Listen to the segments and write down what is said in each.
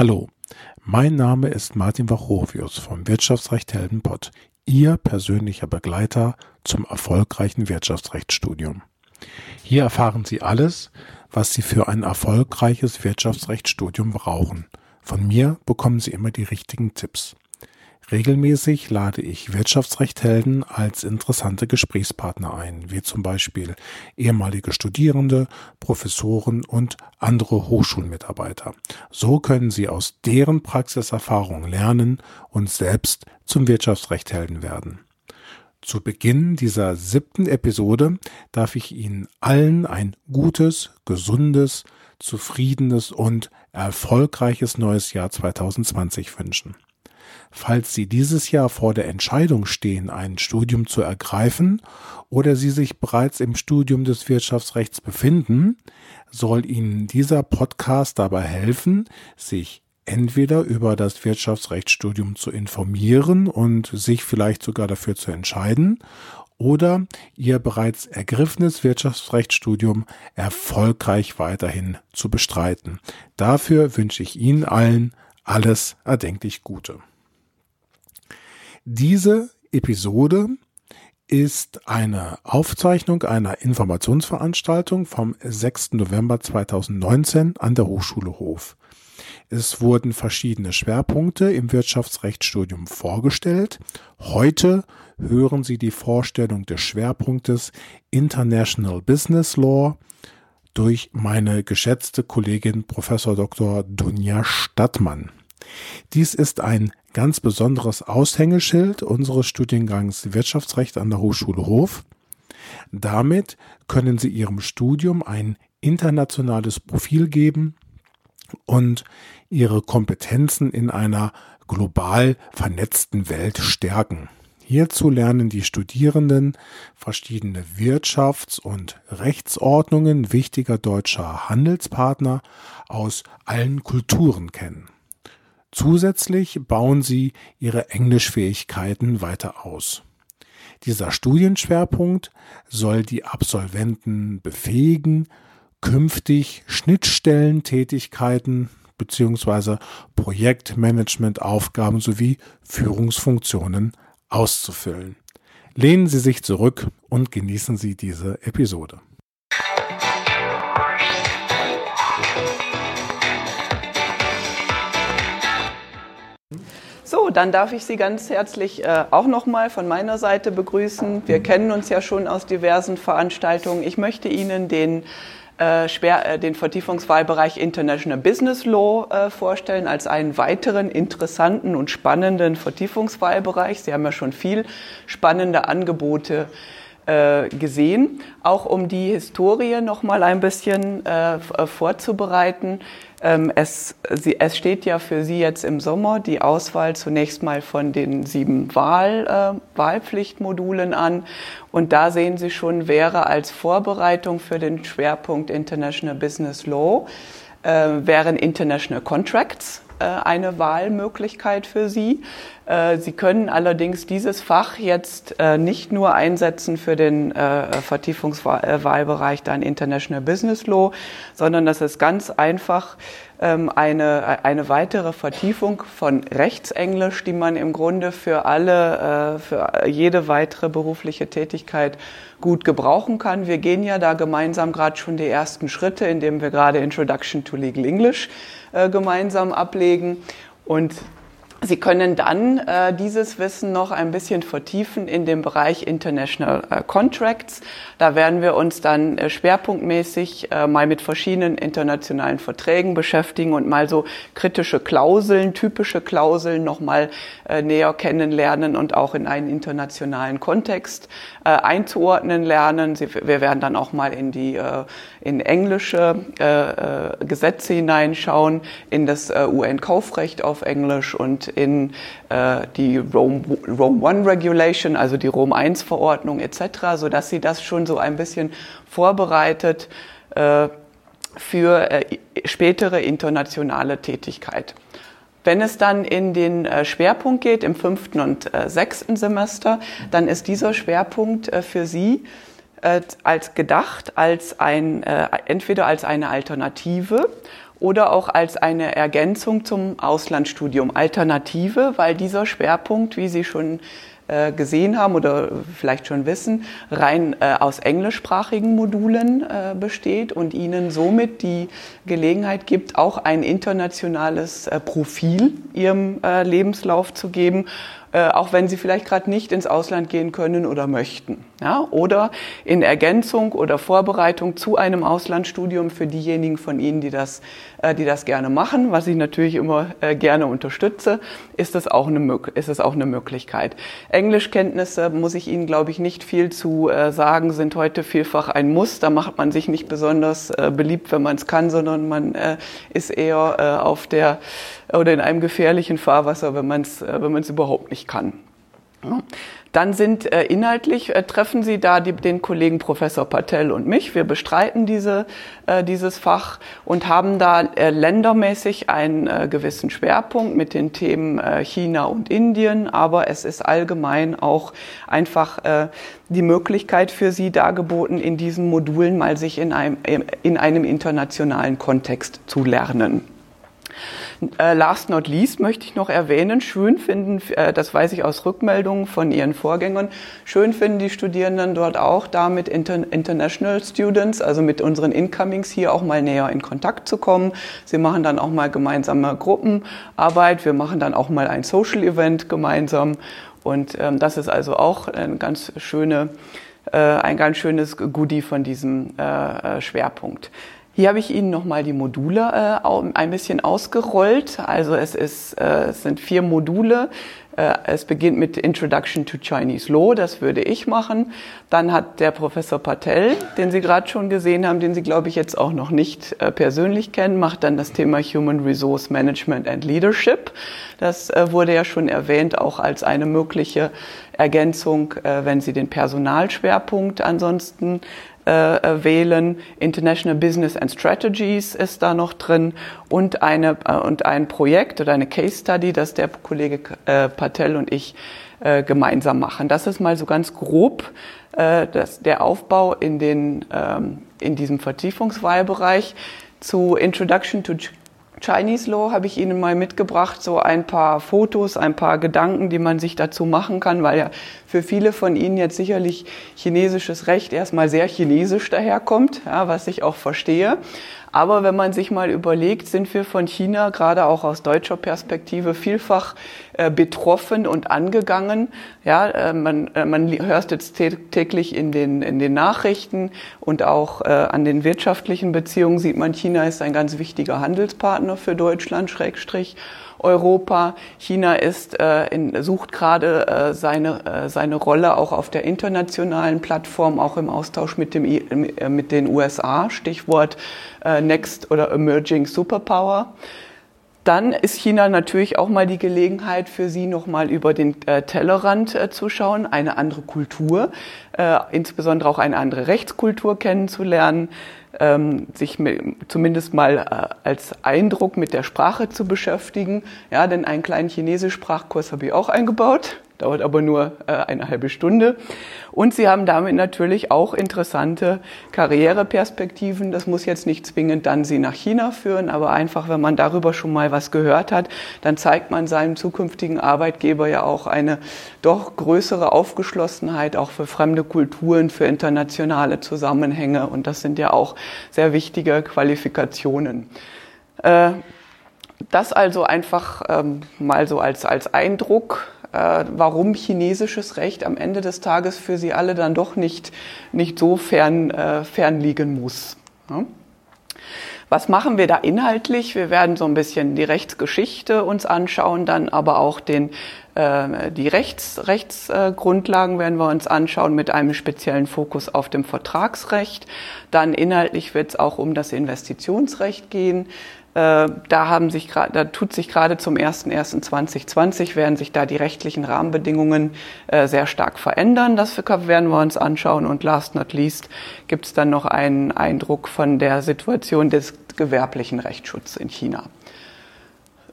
Hallo, mein Name ist Martin Wachovius vom Wirtschaftsrecht Heldenpott, Ihr persönlicher Begleiter zum erfolgreichen Wirtschaftsrechtsstudium. Hier erfahren Sie alles, was Sie für ein erfolgreiches Wirtschaftsrechtsstudium brauchen. Von mir bekommen Sie immer die richtigen Tipps. Regelmäßig lade ich Wirtschaftsrechthelden als interessante Gesprächspartner ein, wie zum Beispiel ehemalige Studierende, Professoren und andere Hochschulmitarbeiter. So können sie aus deren Praxiserfahrung lernen und selbst zum Wirtschaftsrechthelden werden. Zu Beginn dieser siebten Episode darf ich Ihnen allen ein gutes, gesundes, zufriedenes und erfolgreiches neues Jahr 2020 wünschen. Falls Sie dieses Jahr vor der Entscheidung stehen, ein Studium zu ergreifen oder Sie sich bereits im Studium des Wirtschaftsrechts befinden, soll Ihnen dieser Podcast dabei helfen, sich entweder über das Wirtschaftsrechtsstudium zu informieren und sich vielleicht sogar dafür zu entscheiden oder Ihr bereits ergriffenes Wirtschaftsrechtsstudium erfolgreich weiterhin zu bestreiten. Dafür wünsche ich Ihnen allen alles erdenklich Gute. Diese Episode ist eine Aufzeichnung einer Informationsveranstaltung vom 6. November 2019 an der Hochschule Hof. Es wurden verschiedene Schwerpunkte im Wirtschaftsrechtsstudium vorgestellt. Heute hören Sie die Vorstellung des Schwerpunktes International Business Law durch meine geschätzte Kollegin Professor Dr. Dunja Stadtmann. Dies ist ein ganz besonderes Aushängeschild unseres Studiengangs Wirtschaftsrecht an der Hochschule Hof. Damit können Sie Ihrem Studium ein internationales Profil geben und Ihre Kompetenzen in einer global vernetzten Welt stärken. Hierzu lernen die Studierenden verschiedene Wirtschafts- und Rechtsordnungen wichtiger deutscher Handelspartner aus allen Kulturen kennen. Zusätzlich bauen sie ihre Englischfähigkeiten weiter aus. Dieser Studienschwerpunkt soll die Absolventen befähigen, künftig Schnittstellentätigkeiten bzw. Projektmanagementaufgaben sowie Führungsfunktionen auszufüllen. Lehnen Sie sich zurück und genießen Sie diese Episode. So, dann darf ich Sie ganz herzlich äh, auch nochmal von meiner Seite begrüßen. Wir kennen uns ja schon aus diversen Veranstaltungen. Ich möchte Ihnen den, äh, schwer, äh, den Vertiefungswahlbereich International Business Law äh, vorstellen als einen weiteren interessanten und spannenden Vertiefungswahlbereich. Sie haben ja schon viel spannende Angebote äh, gesehen, auch um die Historie noch mal ein bisschen äh, vorzubereiten. Ähm, es, sie, es steht ja für Sie jetzt im Sommer die Auswahl zunächst mal von den sieben Wahl, äh, Wahlpflichtmodulen an. Und da sehen Sie schon, wäre als Vorbereitung für den Schwerpunkt International Business Law, äh, wären International Contracts eine Wahlmöglichkeit für Sie. Äh, Sie können allerdings dieses Fach jetzt äh, nicht nur einsetzen für den Vertiefungswahlbereich dann International Business Law, sondern das ist ganz einfach ähm, eine, eine weitere Vertiefung von Rechtsenglisch, die man im Grunde für alle, für jede weitere berufliche Tätigkeit gut gebrauchen kann. Wir gehen ja da gemeinsam gerade schon die ersten Schritte, indem wir gerade Introduction to Legal English äh, gemeinsam ablegen. Und Sie können dann äh, dieses Wissen noch ein bisschen vertiefen in dem Bereich International äh, Contracts. Da werden wir uns dann äh, schwerpunktmäßig äh, mal mit verschiedenen internationalen Verträgen beschäftigen und mal so kritische Klauseln, typische Klauseln noch mal äh, näher kennenlernen und auch in einen internationalen Kontext äh, einzuordnen lernen. Sie, wir werden dann auch mal in die in englische Gesetze hineinschauen, in das UN-Kaufrecht auf Englisch und in äh, die Rome, Rome One Regulation, also die Rom I Verordnung etc., so dass sie das schon so ein bisschen vorbereitet äh, für äh, spätere internationale Tätigkeit. Wenn es dann in den äh, Schwerpunkt geht, im fünften und äh, sechsten Semester, dann ist dieser Schwerpunkt äh, für Sie als gedacht, als ein, entweder als eine Alternative oder auch als eine Ergänzung zum Auslandsstudium, Alternative, weil dieser Schwerpunkt, wie Sie schon äh, gesehen haben oder vielleicht schon wissen, rein äh, aus englischsprachigen Modulen äh, besteht und ihnen somit die Gelegenheit gibt, auch ein internationales äh, Profil ihrem äh, Lebenslauf zu geben äh, auch wenn sie vielleicht gerade nicht ins Ausland gehen können oder möchten. Ja? Oder in Ergänzung oder Vorbereitung zu einem Auslandsstudium für diejenigen von Ihnen, die das, äh, die das gerne machen, was ich natürlich immer äh, gerne unterstütze, ist das auch eine, ist das auch eine Möglichkeit. Englischkenntnisse muss ich Ihnen, glaube ich, nicht viel zu äh, sagen, sind heute vielfach ein Muss. Da macht man sich nicht besonders beliebt, wenn man es kann, sondern man ist eher auf der oder in einem gefährlichen Fahrwasser, wenn man es wenn man es überhaupt nicht kann. Ja. Dann sind äh, inhaltlich äh, treffen Sie da die, den Kollegen Professor Patel und mich. Wir bestreiten diese, äh, dieses Fach und haben da äh, ländermäßig einen äh, gewissen Schwerpunkt mit den Themen äh, China und Indien, aber es ist allgemein auch einfach äh, die Möglichkeit für Sie dargeboten, in diesen Modulen mal sich in einem, in einem internationalen Kontext zu lernen. Äh, last not least möchte ich noch erwähnen, schön finden, äh, das weiß ich aus Rückmeldungen von ihren Vorgängern, schön finden die Studierenden dort auch damit Inter International Students, also mit unseren Incomings hier auch mal näher in Kontakt zu kommen. Sie machen dann auch mal gemeinsame Gruppenarbeit, wir machen dann auch mal ein Social Event gemeinsam und ähm, das ist also auch ein ganz schöne, äh, ein ganz schönes Goodie von diesem äh, äh Schwerpunkt. Hier habe ich Ihnen nochmal die Module äh, ein bisschen ausgerollt. Also es, ist, äh, es sind vier Module. Äh, es beginnt mit Introduction to Chinese Law, das würde ich machen. Dann hat der Professor Patel, den Sie gerade schon gesehen haben, den Sie, glaube ich, jetzt auch noch nicht äh, persönlich kennen, macht dann das Thema Human Resource Management and Leadership. Das äh, wurde ja schon erwähnt, auch als eine mögliche Ergänzung, äh, wenn Sie den Personalschwerpunkt ansonsten äh, wählen. International Business and Strategies ist da noch drin und, eine, äh, und ein Projekt oder eine Case Study, das der Kollege äh, Patel und ich äh, gemeinsam machen. Das ist mal so ganz grob äh, das, der Aufbau in, den, ähm, in diesem Vertiefungswahlbereich. Zu Introduction to Chinese Law habe ich Ihnen mal mitgebracht, so ein paar Fotos, ein paar Gedanken, die man sich dazu machen kann, weil ja für viele von Ihnen jetzt sicherlich chinesisches Recht erstmal sehr chinesisch daherkommt, ja, was ich auch verstehe. Aber wenn man sich mal überlegt, sind wir von China gerade auch aus deutscher Perspektive vielfach äh, betroffen und angegangen. Ja, äh, man, äh, man hört jetzt täglich in den, in den Nachrichten und auch an den wirtschaftlichen Beziehungen sieht man, China ist ein ganz wichtiger Handelspartner für Deutschland, Schrägstrich. Europa. China ist, äh, in, sucht gerade äh, seine, äh, seine Rolle auch auf der internationalen Plattform, auch im Austausch mit, dem, äh, mit den USA, Stichwort äh, Next oder Emerging Superpower. Dann ist China natürlich auch mal die Gelegenheit für Sie, nochmal über den äh, Tellerrand äh, zu schauen, eine andere Kultur, äh, insbesondere auch eine andere Rechtskultur kennenzulernen ähm, sich mit, zumindest mal äh, als Eindruck mit der Sprache zu beschäftigen. Ja, denn einen kleinen Chinesisch-Sprachkurs habe ich auch eingebaut dauert aber nur äh, eine halbe Stunde. Und Sie haben damit natürlich auch interessante Karriereperspektiven. Das muss jetzt nicht zwingend dann Sie nach China führen, aber einfach, wenn man darüber schon mal was gehört hat, dann zeigt man seinem zukünftigen Arbeitgeber ja auch eine doch größere Aufgeschlossenheit auch für fremde Kulturen, für internationale Zusammenhänge. Und das sind ja auch sehr wichtige Qualifikationen. Äh, das also einfach ähm, mal so als, als Eindruck warum chinesisches Recht am Ende des Tages für sie alle dann doch nicht, nicht so fern, äh, fern liegen muss. Ja? Was machen wir da inhaltlich? Wir werden so ein bisschen die Rechtsgeschichte uns anschauen, dann aber auch den, äh, die Rechts, Rechtsgrundlagen werden wir uns anschauen mit einem speziellen Fokus auf dem Vertragsrecht. Dann inhaltlich wird es auch um das Investitionsrecht gehen. Äh, da, haben sich, da tut sich gerade zum 01.01.2020 werden sich da die rechtlichen Rahmenbedingungen äh, sehr stark verändern. Das werden wir uns anschauen. Und last not least gibt es dann noch einen Eindruck von der Situation des gewerblichen Rechtsschutzes in China.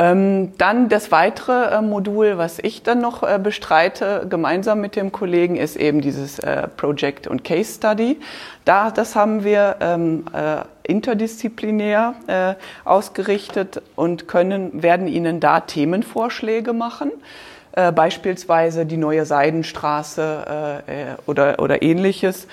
Ähm, dann das weitere äh, Modul, was ich dann noch äh, bestreite, gemeinsam mit dem Kollegen, ist eben dieses äh, Project und Case Study. Da, das haben wir ähm, äh, interdisziplinär äh, ausgerichtet und können, werden Ihnen da Themenvorschläge machen. Äh, beispielsweise die neue Seidenstraße oder, oder ähnliches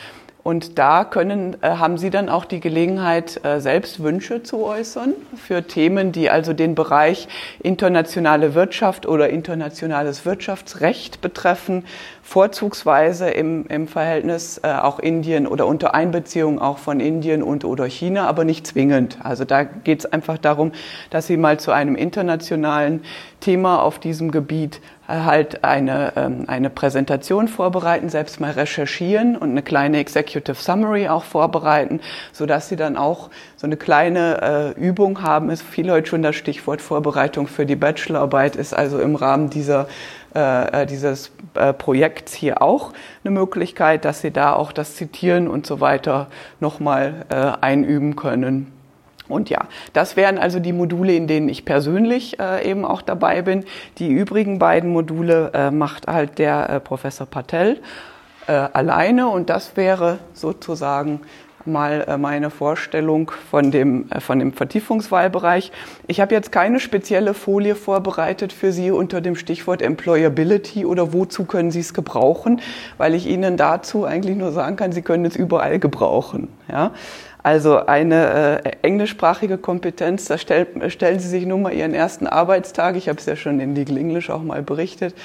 und da können, äh, haben Sie dann auch die Gelegenheit, äh, selbst Wünsche zu äußern für Themen, die also den Bereich internationale Wirtschaft oder internationales Wirtschaftsrecht betreffen, vorzugsweise im, im Verhältnis äh, auch Indien oder unter Einbeziehung auch von Indien und oder China, aber nicht zwingend. Also da geht es einfach darum, dass Sie mal zu einem internationalen Thema auf diesem Gebiet halt eine, ähm, eine Präsentation vorbereiten, selbst mal recherchieren und eine kleine Executive Summary auch vorbereiten, so dass sie dann auch so eine kleine äh, Übung haben. Ist viel heute schon das Stichwort Vorbereitung für die Bachelorarbeit, ist also im Rahmen dieser äh, äh dieses äh, Projekts hier auch eine Möglichkeit, dass Sie da auch das Zitieren und so weiter nochmal äh, einüben können. Und ja, das wären also die Module, in denen ich persönlich äh, eben auch dabei bin. Die übrigen beiden Module äh, macht halt der äh, Professor Patel äh, alleine und das wäre sozusagen mal äh, meine Vorstellung von dem, äh, von dem Vertiefungswahlbereich. Ich habe jetzt keine spezielle Folie vorbereitet für Sie unter dem Stichwort Employability oder wozu können Sie es gebrauchen, weil ich Ihnen dazu eigentlich nur sagen kann, Sie können es überall gebrauchen. Ja? Also eine äh, englischsprachige Kompetenz, da stell, stellen Sie sich nur mal Ihren ersten Arbeitstag, ich habe es ja schon in Legal English auch mal berichtet,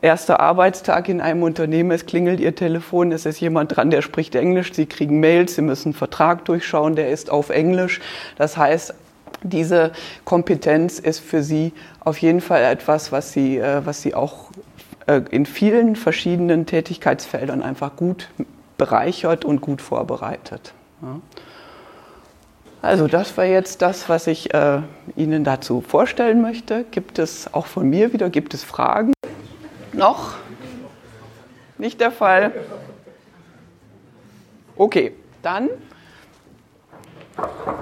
erster Arbeitstag in einem Unternehmen, es klingelt Ihr Telefon, es ist jemand dran, der spricht Englisch, Sie kriegen Mails, Sie müssen einen Vertrag durchschauen, der ist auf Englisch. Das heißt, diese Kompetenz ist für Sie auf jeden Fall etwas, was Sie, äh, was Sie auch äh, in vielen verschiedenen Tätigkeitsfeldern einfach gut bereichert und gut vorbereitet. Ja. Also das war jetzt das, was ich äh, Ihnen dazu vorstellen möchte. Gibt es auch von mir wieder, gibt es Fragen? Noch? Nicht der Fall? Okay, dann.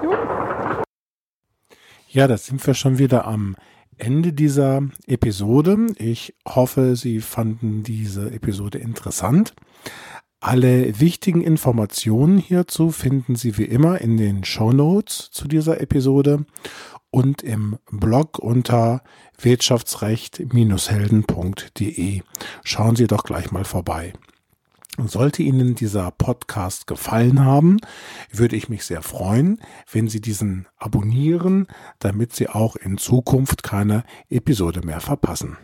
Jo. Ja, da sind wir schon wieder am Ende dieser Episode. Ich hoffe, Sie fanden diese Episode interessant. Alle wichtigen Informationen hierzu finden Sie wie immer in den Show Notes zu dieser Episode und im Blog unter wirtschaftsrecht-helden.de. Schauen Sie doch gleich mal vorbei. Sollte Ihnen dieser Podcast gefallen haben, würde ich mich sehr freuen, wenn Sie diesen abonnieren, damit Sie auch in Zukunft keine Episode mehr verpassen.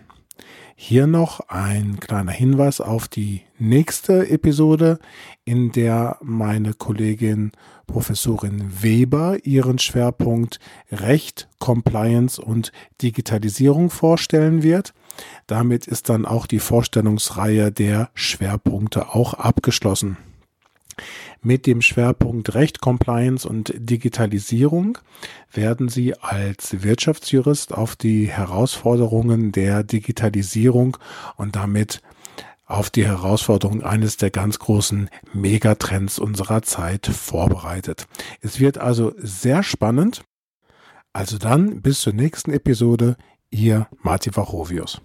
Hier noch ein kleiner Hinweis auf die nächste Episode, in der meine Kollegin Professorin Weber ihren Schwerpunkt Recht, Compliance und Digitalisierung vorstellen wird. Damit ist dann auch die Vorstellungsreihe der Schwerpunkte auch abgeschlossen mit dem Schwerpunkt Recht, Compliance und Digitalisierung werden Sie als Wirtschaftsjurist auf die Herausforderungen der Digitalisierung und damit auf die Herausforderung eines der ganz großen Megatrends unserer Zeit vorbereitet. Es wird also sehr spannend. Also dann bis zur nächsten Episode. Ihr Martin Vachovius.